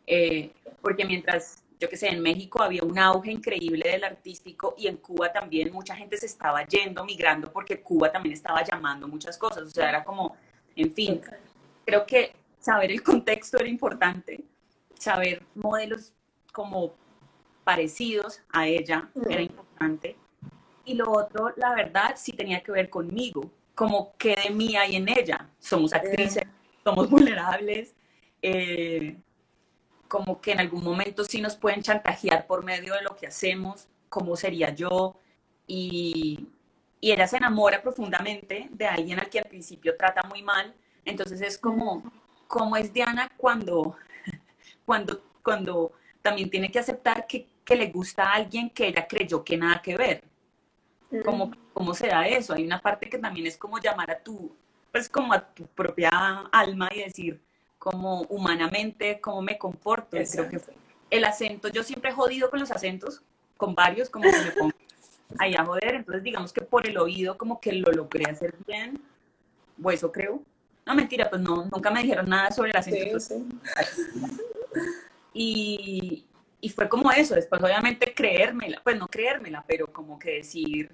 eh, porque mientras, yo que sé, en México había un auge increíble del artístico y en Cuba también mucha gente se estaba yendo, migrando, porque Cuba también estaba llamando muchas cosas, o sea, era como, en fin, creo que saber el contexto era importante, saber modelos como parecidos a ella era importante. Y lo otro, la verdad, sí tenía que ver conmigo, como que de mí hay en ella. Somos actrices, somos vulnerables, eh, como que en algún momento sí nos pueden chantajear por medio de lo que hacemos, cómo sería yo, y, y ella se enamora profundamente de alguien al que al principio trata muy mal, entonces es como, como es Diana cuando, cuando, cuando también tiene que aceptar que, que le gusta a alguien que ella creyó que nada que ver ¿Cómo, ¿Cómo se da eso? Hay una parte que también es como llamar a tu, pues como a tu propia alma y decir, como humanamente, cómo me comporto. Creo que el acento, yo siempre he jodido con los acentos, con varios, como que me pongo ahí a joder, entonces digamos que por el oído como que lo logré hacer bien, o eso creo. No, mentira, pues no, nunca me dijeron nada sobre el acento. Y, y fue como eso, después obviamente creérmela, pues no creérmela, pero como que decir,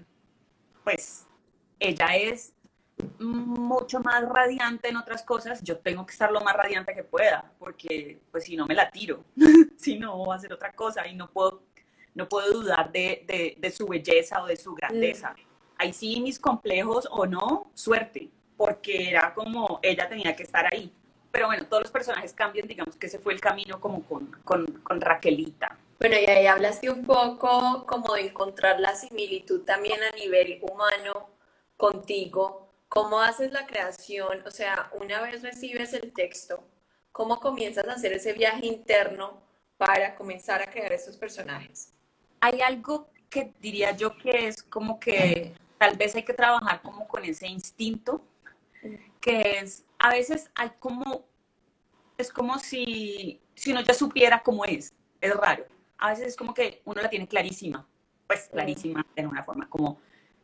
pues ella es mucho más radiante en otras cosas, yo tengo que estar lo más radiante que pueda, porque pues si no me la tiro, si no voy a hacer otra cosa y no puedo, no puedo dudar de, de, su belleza o de su grandeza. Mm. Ahí sí mis complejos o no, suerte, porque era como ella tenía que estar ahí pero bueno, todos los personajes cambian, digamos que ese fue el camino como con, con, con Raquelita. Bueno, y ahí hablaste un poco como de encontrar la similitud también a nivel humano contigo. ¿Cómo haces la creación? O sea, una vez recibes el texto, ¿cómo comienzas a hacer ese viaje interno para comenzar a crear esos personajes? Hay algo que diría yo que es como que tal vez hay que trabajar como con ese instinto, que es a veces hay como, es como si, si uno ya supiera cómo es, es raro. A veces es como que uno la tiene clarísima, pues clarísima de una forma, como,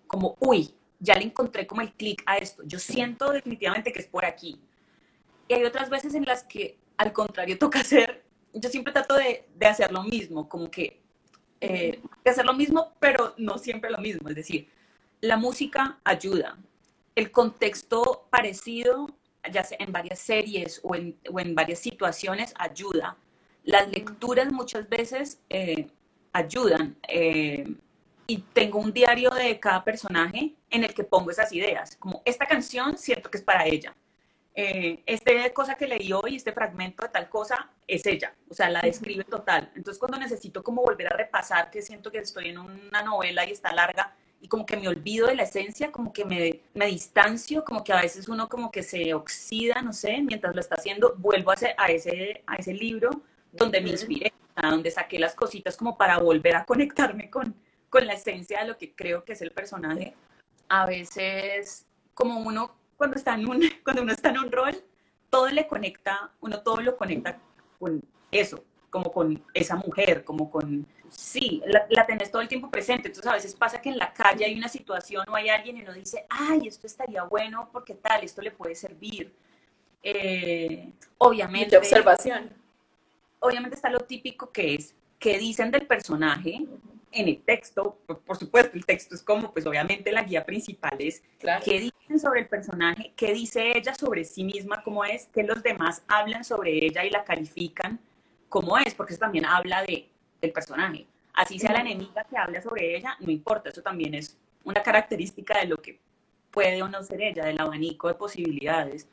como, uy, ya le encontré como el clic a esto, yo siento definitivamente que es por aquí. Y hay otras veces en las que al contrario toca hacer, yo siempre trato de, de hacer lo mismo, como que eh, de hacer lo mismo, pero no siempre lo mismo, es decir, la música ayuda, el contexto parecido ya sea en varias series o en, o en varias situaciones, ayuda. Las lecturas muchas veces eh, ayudan. Eh, y tengo un diario de cada personaje en el que pongo esas ideas. Como esta canción, siento que es para ella. Eh, esta cosa que leí hoy, este fragmento de tal cosa, es ella. O sea, la describe total. Entonces, cuando necesito como volver a repasar, que siento que estoy en una novela y está larga, y como que me olvido de la esencia, como que me, me distancio, como que a veces uno como que se oxida, no sé, mientras lo está haciendo, vuelvo a ese, a ese, a ese libro donde me inspiré, a donde saqué las cositas como para volver a conectarme con, con la esencia de lo que creo que es el personaje. A veces, como uno cuando está en un, cuando uno está en un rol, todo le conecta, uno todo lo conecta con eso, como con esa mujer, como con, sí, la, tenés todo el tiempo presente. Entonces a veces pasa que en la calle hay una situación o hay alguien y uno dice, ay, esto estaría bueno porque tal, esto le puede servir. Eh, obviamente. observación. Obviamente está lo típico que es, que dicen del personaje, en el texto, por, supuesto, el texto es como, pues obviamente la guía principal es qué dicen sobre el personaje, qué dice ella sobre sí misma, cómo es, qué los demás hablan sobre ella y la califican, cómo es, porque eso también habla de, del personaje. Así sea la enemiga que habla sobre ella, no importa, eso también es una característica de lo que puede o no ser ella, del abanico de posibilidades.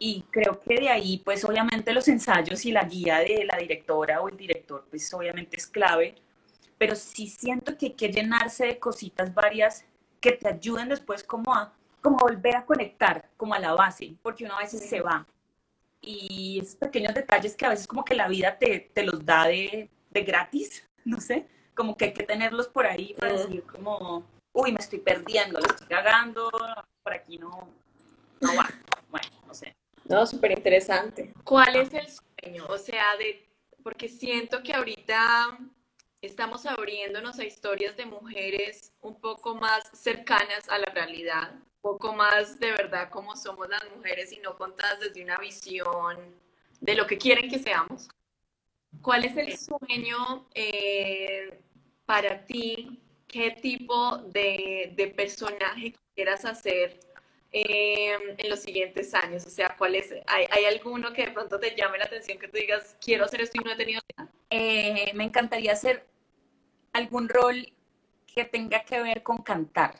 Y creo que de ahí, pues obviamente los ensayos y la guía de la directora o el director, pues obviamente es clave, pero sí siento que hay que llenarse de cositas varias que te ayuden después como a como volver a conectar, como a la base, porque uno a veces se va. Y esos pequeños detalles que a veces como que la vida te, te los da de, de gratis, no sé, como que hay que tenerlos por ahí para decir como, uy, me estoy perdiendo, lo estoy cagando, por aquí no, no va. Bueno, no sé. No, súper interesante. ¿Cuál es el sueño? O sea, de, porque siento que ahorita estamos abriéndonos a historias de mujeres un poco más cercanas a la realidad, poco más de verdad como somos las mujeres y no contadas desde una visión de lo que quieren que seamos. ¿Cuál es el sueño eh, para ti? ¿Qué tipo de, de personaje quieras hacer Em, en los siguientes años? O sea, ¿cuál es? ¿Hay, alguno que de pronto te llame la atención que tú digas, quiero hacer esto y no he tenido eh, me encantaría hacer algún rol que tenga que ver con cantar,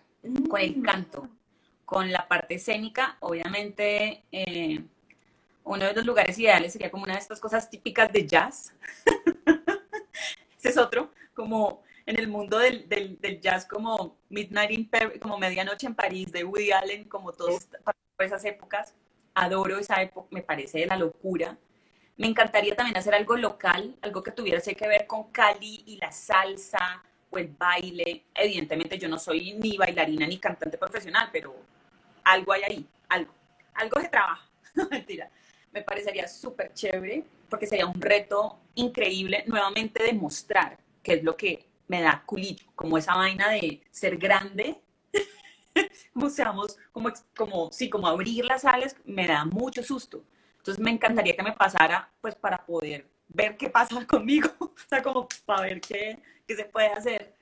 con el mm. canto, con la parte escénica. Obviamente, eh, uno de los lugares ideales sería como una de estas cosas típicas de jazz. Ese es otro, como en el mundo del, del, del, jazz como Midnight in Paris, como Medianoche en París de Woody Allen, como todas esas épocas. Adoro esa época, me parece de la locura. Me encantaría también hacer algo local, algo que tuviese que ver con Cali y la salsa o el baile. Evidentemente yo no soy ni bailarina ni cantante profesional, pero algo hay ahí, algo. Algo se trabaja, no mentira. Me parecería súper chévere porque sería un reto increíble nuevamente demostrar qué es lo que me da culito, como esa vaina de ser grande, como seamos, como, como, sí, como abrir las alas, me da mucho susto. Entonces me encantaría que me pasara, pues para poder ver qué pasa conmigo, o sea, como para ver qué, qué se puede hacer.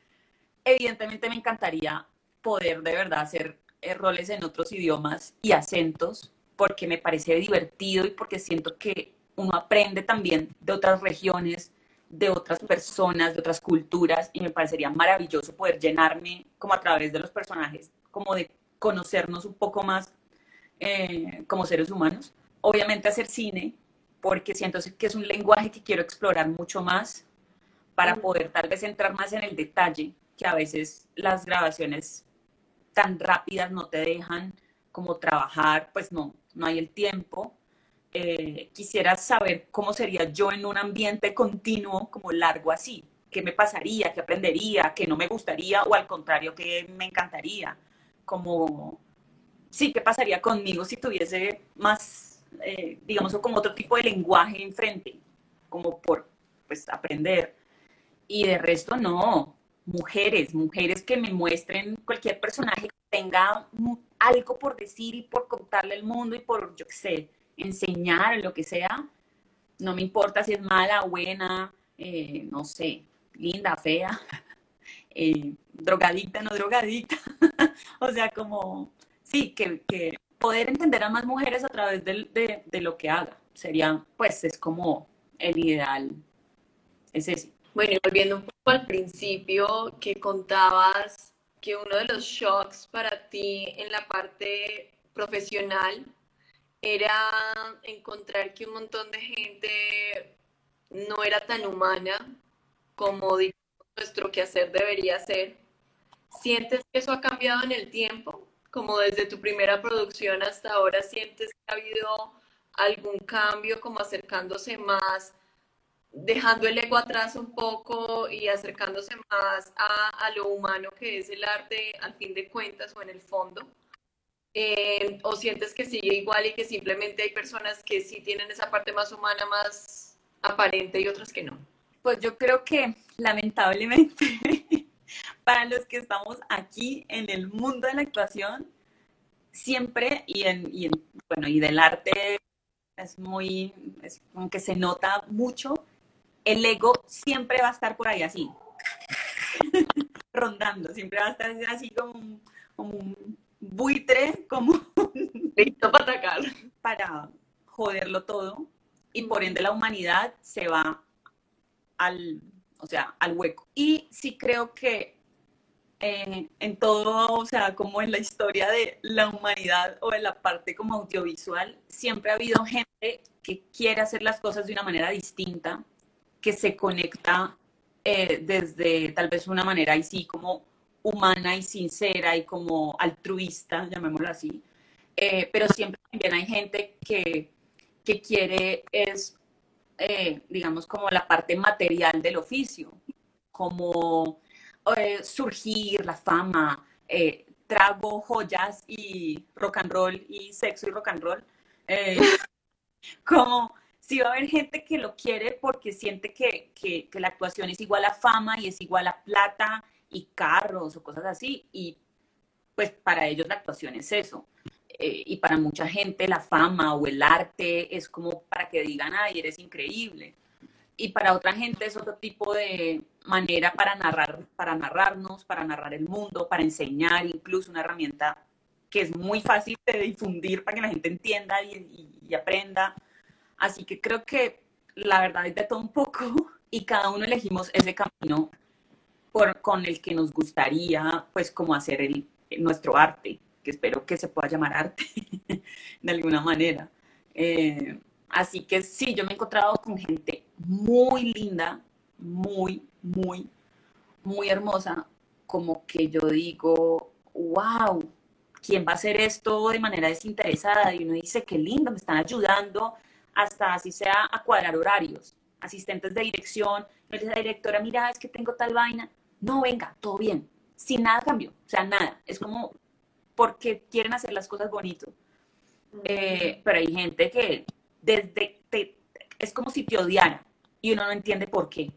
Evidentemente me encantaría poder de verdad hacer roles en otros idiomas y acentos, porque me parece divertido y porque siento que uno aprende también de otras regiones, de otras personas, de otras culturas, y me parecería maravilloso poder llenarme como a través de los personajes, como de conocernos un poco más eh, como seres humanos. Obviamente hacer cine, porque siento que es un lenguaje que quiero explorar mucho más para poder tal vez entrar más en el detalle, que a veces las grabaciones tan rápidas no te dejan como trabajar, pues no, no hay el tiempo eh, quisiera saber cómo sería yo en un ambiente continuo como largo así. ¿Qué me pasaría? ¿Qué aprendería? ¿Qué no me gustaría? O al contrario, ¿qué me encantaría? Como, sí, ¿qué pasaría conmigo si tuviese más, eh, digamos, como otro tipo de lenguaje enfrente? Como por, pues, aprender. Y de resto, no. Mujeres, mujeres que me muestren cualquier personaje que tenga algo por decir y por contarle al mundo y por, yo qué sé, enseñar lo que sea, no me importa si es mala, buena, eh, no sé, linda, fea, eh, drogadicta, no drogadicta. o sea, como, sí, que, poder entender a más mujeres a través de, de, lo que haga sería, pues, es como el ideal. Es ese. Bueno, y volviendo un poco al principio que contabas que uno de los shocks para ti en la parte profesional era encontrar que un montón de gente no era tan humana como nuestro quehacer debería ser. ¿Sientes que eso ha cambiado en el tiempo? Como desde tu primera producción hasta ahora, ¿sientes que ha habido algún cambio como acercándose más, dejando el ego atrás un poco y acercándose más a, a lo humano que es el arte al fin de cuentas o en el fondo? Eh, o sientes que sigue igual y que simplemente hay personas que sí tienen esa parte más humana, más aparente y otras que no? Pues yo creo que lamentablemente para los que estamos aquí en el mundo de la actuación, siempre y en, y bueno, y del arte es muy, es como que se nota mucho, el ego siempre va a estar por ahí así. rondando, siempre va a estar así como un, como un buitre, como listo para atacar, para joderlo todo y por ende la humanidad se va al, o sea, al hueco. Y sí creo que eh, en todo, o sea, como en la historia de la humanidad o en la parte como audiovisual, siempre ha habido gente que quiere hacer las cosas de una manera distinta, que se conecta eh, desde tal vez una manera así como humana y sincera y como altruista, llamémoslo así. Eh, pero siempre también hay gente que, que quiere es, digamos, como la parte material del oficio, como eh, surgir, la fama, eh, trago, joyas y rock and roll y sexo y rock and roll. Eh, como si va a haber gente que lo quiere porque siente que, que, la actuación es igual a fama y es igual a plata y carros o cosas así. Y pues para ellos la actuación es eso. y para mucha gente la fama o el arte es como para que digan, ay, eres increíble y para otra gente es otro tipo de manera para narrar, para narrarnos, para narrar el mundo, para enseñar, incluso una herramienta que es muy fácil de difundir para que la gente entienda y, aprenda. Así que creo que la verdad es de todo un poco y cada uno elegimos ese camino por, con el que nos gustaría, pues, como hacer el, nuestro arte, que espero que se pueda llamar arte de alguna manera. Eh, Así que sí, yo me he encontrado con gente muy linda, muy, muy, muy hermosa, como que yo digo, wow, ¿quién va a hacer esto de manera desinteresada? Y uno dice, qué lindo, me están ayudando, hasta así sea a cuadrar horarios, asistentes de dirección, dice la directora, mira, es que tengo tal vaina, no, venga, todo bien, sin nada cambio, o sea, nada, es como porque quieren hacer las cosas bonito. Eh, pero hay gente que desde, es como si te odiara y uno no entiende por qué.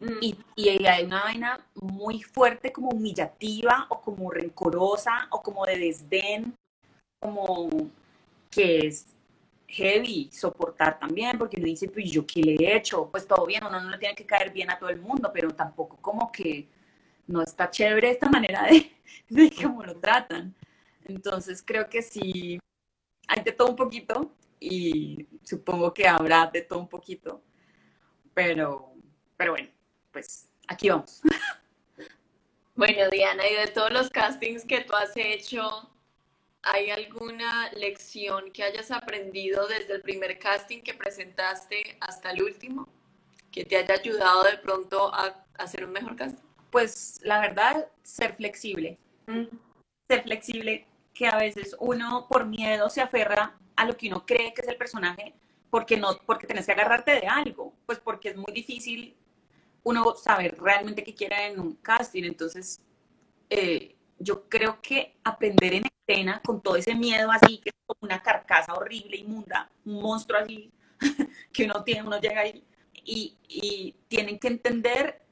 Mm. Y, y, hay una vaina muy fuerte, como humillativa o como rencorosa o como de desdén, como que es heavy soportar también, porque uno dice, pues yo qué le he hecho, pues todo bien, uno no le tiene que caer bien a todo el mundo, pero tampoco como que no está chévere esta manera de, de cómo lo tratan. Entonces creo que sí, hay de todo un poquito, y supongo que habrá de todo un poquito, pero, pero bueno, pues aquí vamos. Bueno, Diana, y de todos los castings que tú has hecho, ¿hay alguna lección que hayas aprendido desde el primer casting que presentaste hasta el último que te haya ayudado de pronto a hacer un mejor casting? Pues la verdad, ser flexible. Mm. Ser flexible, que a veces uno por miedo se aferra a lo que uno cree que es el personaje, porque no, porque tenés que agarrarte de algo, pues porque es muy difícil uno saber realmente qué quiere en un casting. Entonces, eh, yo creo que aprender en escena con todo ese miedo así, que es como una carcasa horrible, inmunda, un monstruo así, que uno tiene, uno llega ahí, y, y tienen que entender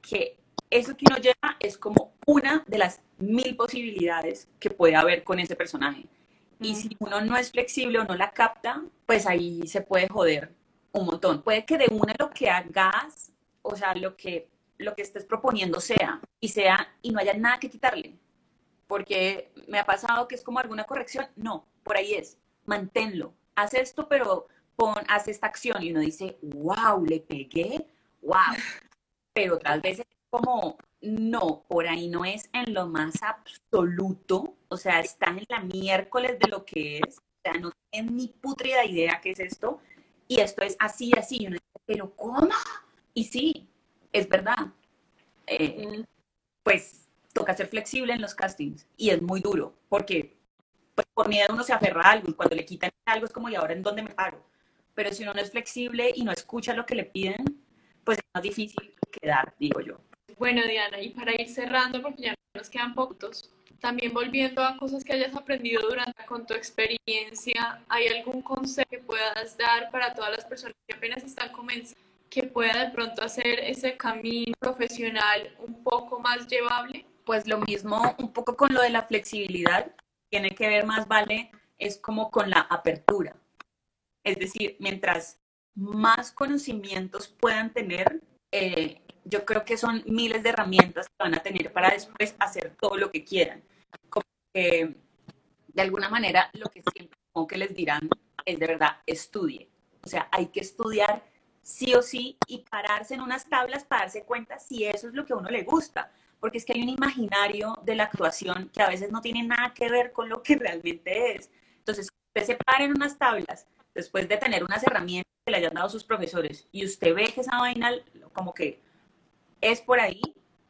que eso que uno lleva es como una de las mil posibilidades que puede haber con ese personaje. Y si uno no es flexible o no la capta, pues ahí se puede joder un montón. Puede que de una lo que hagas, o sea, lo que, lo que estés proponiendo sea, y sea, y no haya nada que quitarle. Porque me ha pasado que es como alguna corrección. No, por ahí es. Manténlo. Haz esto, pero pon, haz esta acción. Y uno dice, wow, le pegué, wow. Pero otras veces como, no, por ahí no es en lo más absoluto, o sea, están en la miércoles de lo que es, o sea, no tienen ni putrida idea qué es esto, y esto es así, así, y uno dice, pero ¿cómo? Y sí, es verdad. Eh, pues toca ser flexible en los castings, y es muy duro, porque pues, por miedo uno se aferra a algo, y cuando le quitan algo es como, ¿y ahora en dónde me paro? Pero si uno no es flexible y no escucha lo que le piden, pues es más difícil quedar, digo yo. Bueno, Diana, y para ir cerrando, porque ya nos quedan pocos, también volviendo a cosas que hayas aprendido durante con tu experiencia, ¿hay algún consejo que puedas dar para todas las personas que apenas están comenzando, que pueda de pronto hacer ese camino profesional un poco más llevable? Pues lo mismo un poco con lo de la flexibilidad, tiene que ver más, vale, es como con la apertura. Es decir, mientras más conocimientos puedan tener, eh, yo creo que son miles de herramientas que van a tener para después hacer todo lo que quieran. Como que, de alguna manera, lo que siempre como que les dirán es de verdad, estudie. O sea, hay que estudiar sí o sí y pararse en unas tablas para darse cuenta si eso es lo que a uno le gusta. Porque es que hay un imaginario de la actuación que a veces no tiene nada que ver con lo que realmente es. Entonces, usted se para en unas tablas después de tener unas herramientas que le hayan dado sus profesores y usted ve que esa vaina como que es por ahí,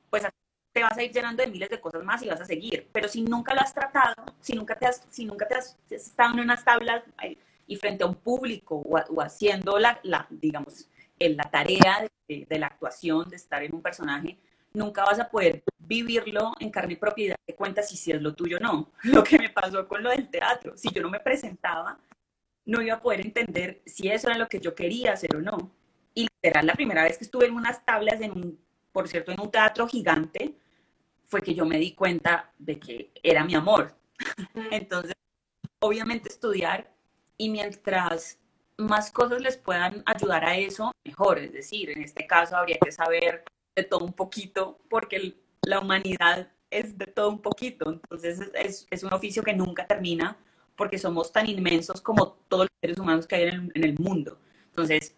pues te vas a ir llenando de miles de cosas más y vas a seguir. Pero si nunca lo has tratado, si nunca te has, si nunca te has estado en unas tablas y frente a un público o, haciendo la, la, digamos, en la tarea de, de, la actuación, de estar en un personaje, nunca vas a poder vivirlo en carne y propiedad de cuenta si, si es lo tuyo o no. Lo que me pasó con lo del teatro, si yo no me presentaba, no iba a poder entender si eso era lo que yo quería hacer o no. Y literal, la primera vez que estuve en unas tablas, en un, por cierto, en un teatro gigante, fue que yo me di cuenta de que era mi amor. Entonces, obviamente estudiar y mientras más cosas les puedan ayudar a eso, mejor. Es decir, en este caso habría que saber de todo un poquito, porque la humanidad es de todo un poquito. Entonces, es, un oficio que nunca termina porque somos tan inmensos como todos los seres humanos que hay en el, mundo. Entonces,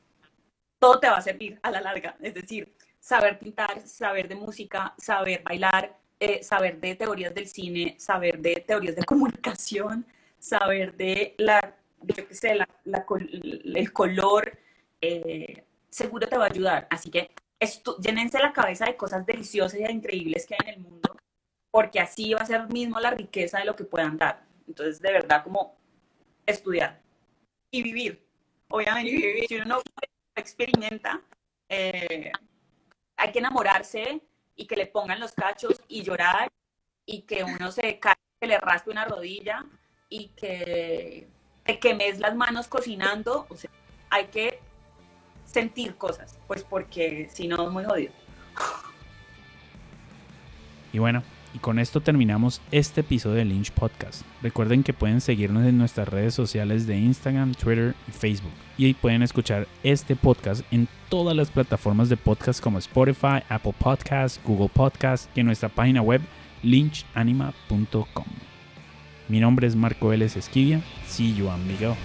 todo te va a servir a la larga. Es decir, saber pintar, saber de música, saber bailar, eh, saber de teorías del cine, saber de teorías de comunicación, saber de la, yo qué sé, la, el color, eh, seguro te va a ayudar. Así que llénense la cabeza de cosas deliciosas y increíbles que hay en el mundo, porque así va a ser mismo la riqueza de lo que puedan dar. Entonces, de verdad, como estudiar y vivir. Obviamente, si uno no experimenta, eh, hay que enamorarse y que le pongan los cachos y llorar y que uno se cae, que le raspe una rodilla y que te quemes las manos cocinando. O sea, hay que sentir cosas, pues porque si no es muy. Y bueno, y con esto terminamos este episodio de Lynch Podcast. Recuerden que pueden seguirnos en nuestras redes sociales de Instagram, Twitter y Facebook. Y ahí pueden escuchar este podcast en todas las plataformas de podcast como Spotify, Apple Podcasts, Google Podcasts y en nuestra página web lynchanima.com. Mi nombre es Marco Vélez Esquivia. See you, amigo.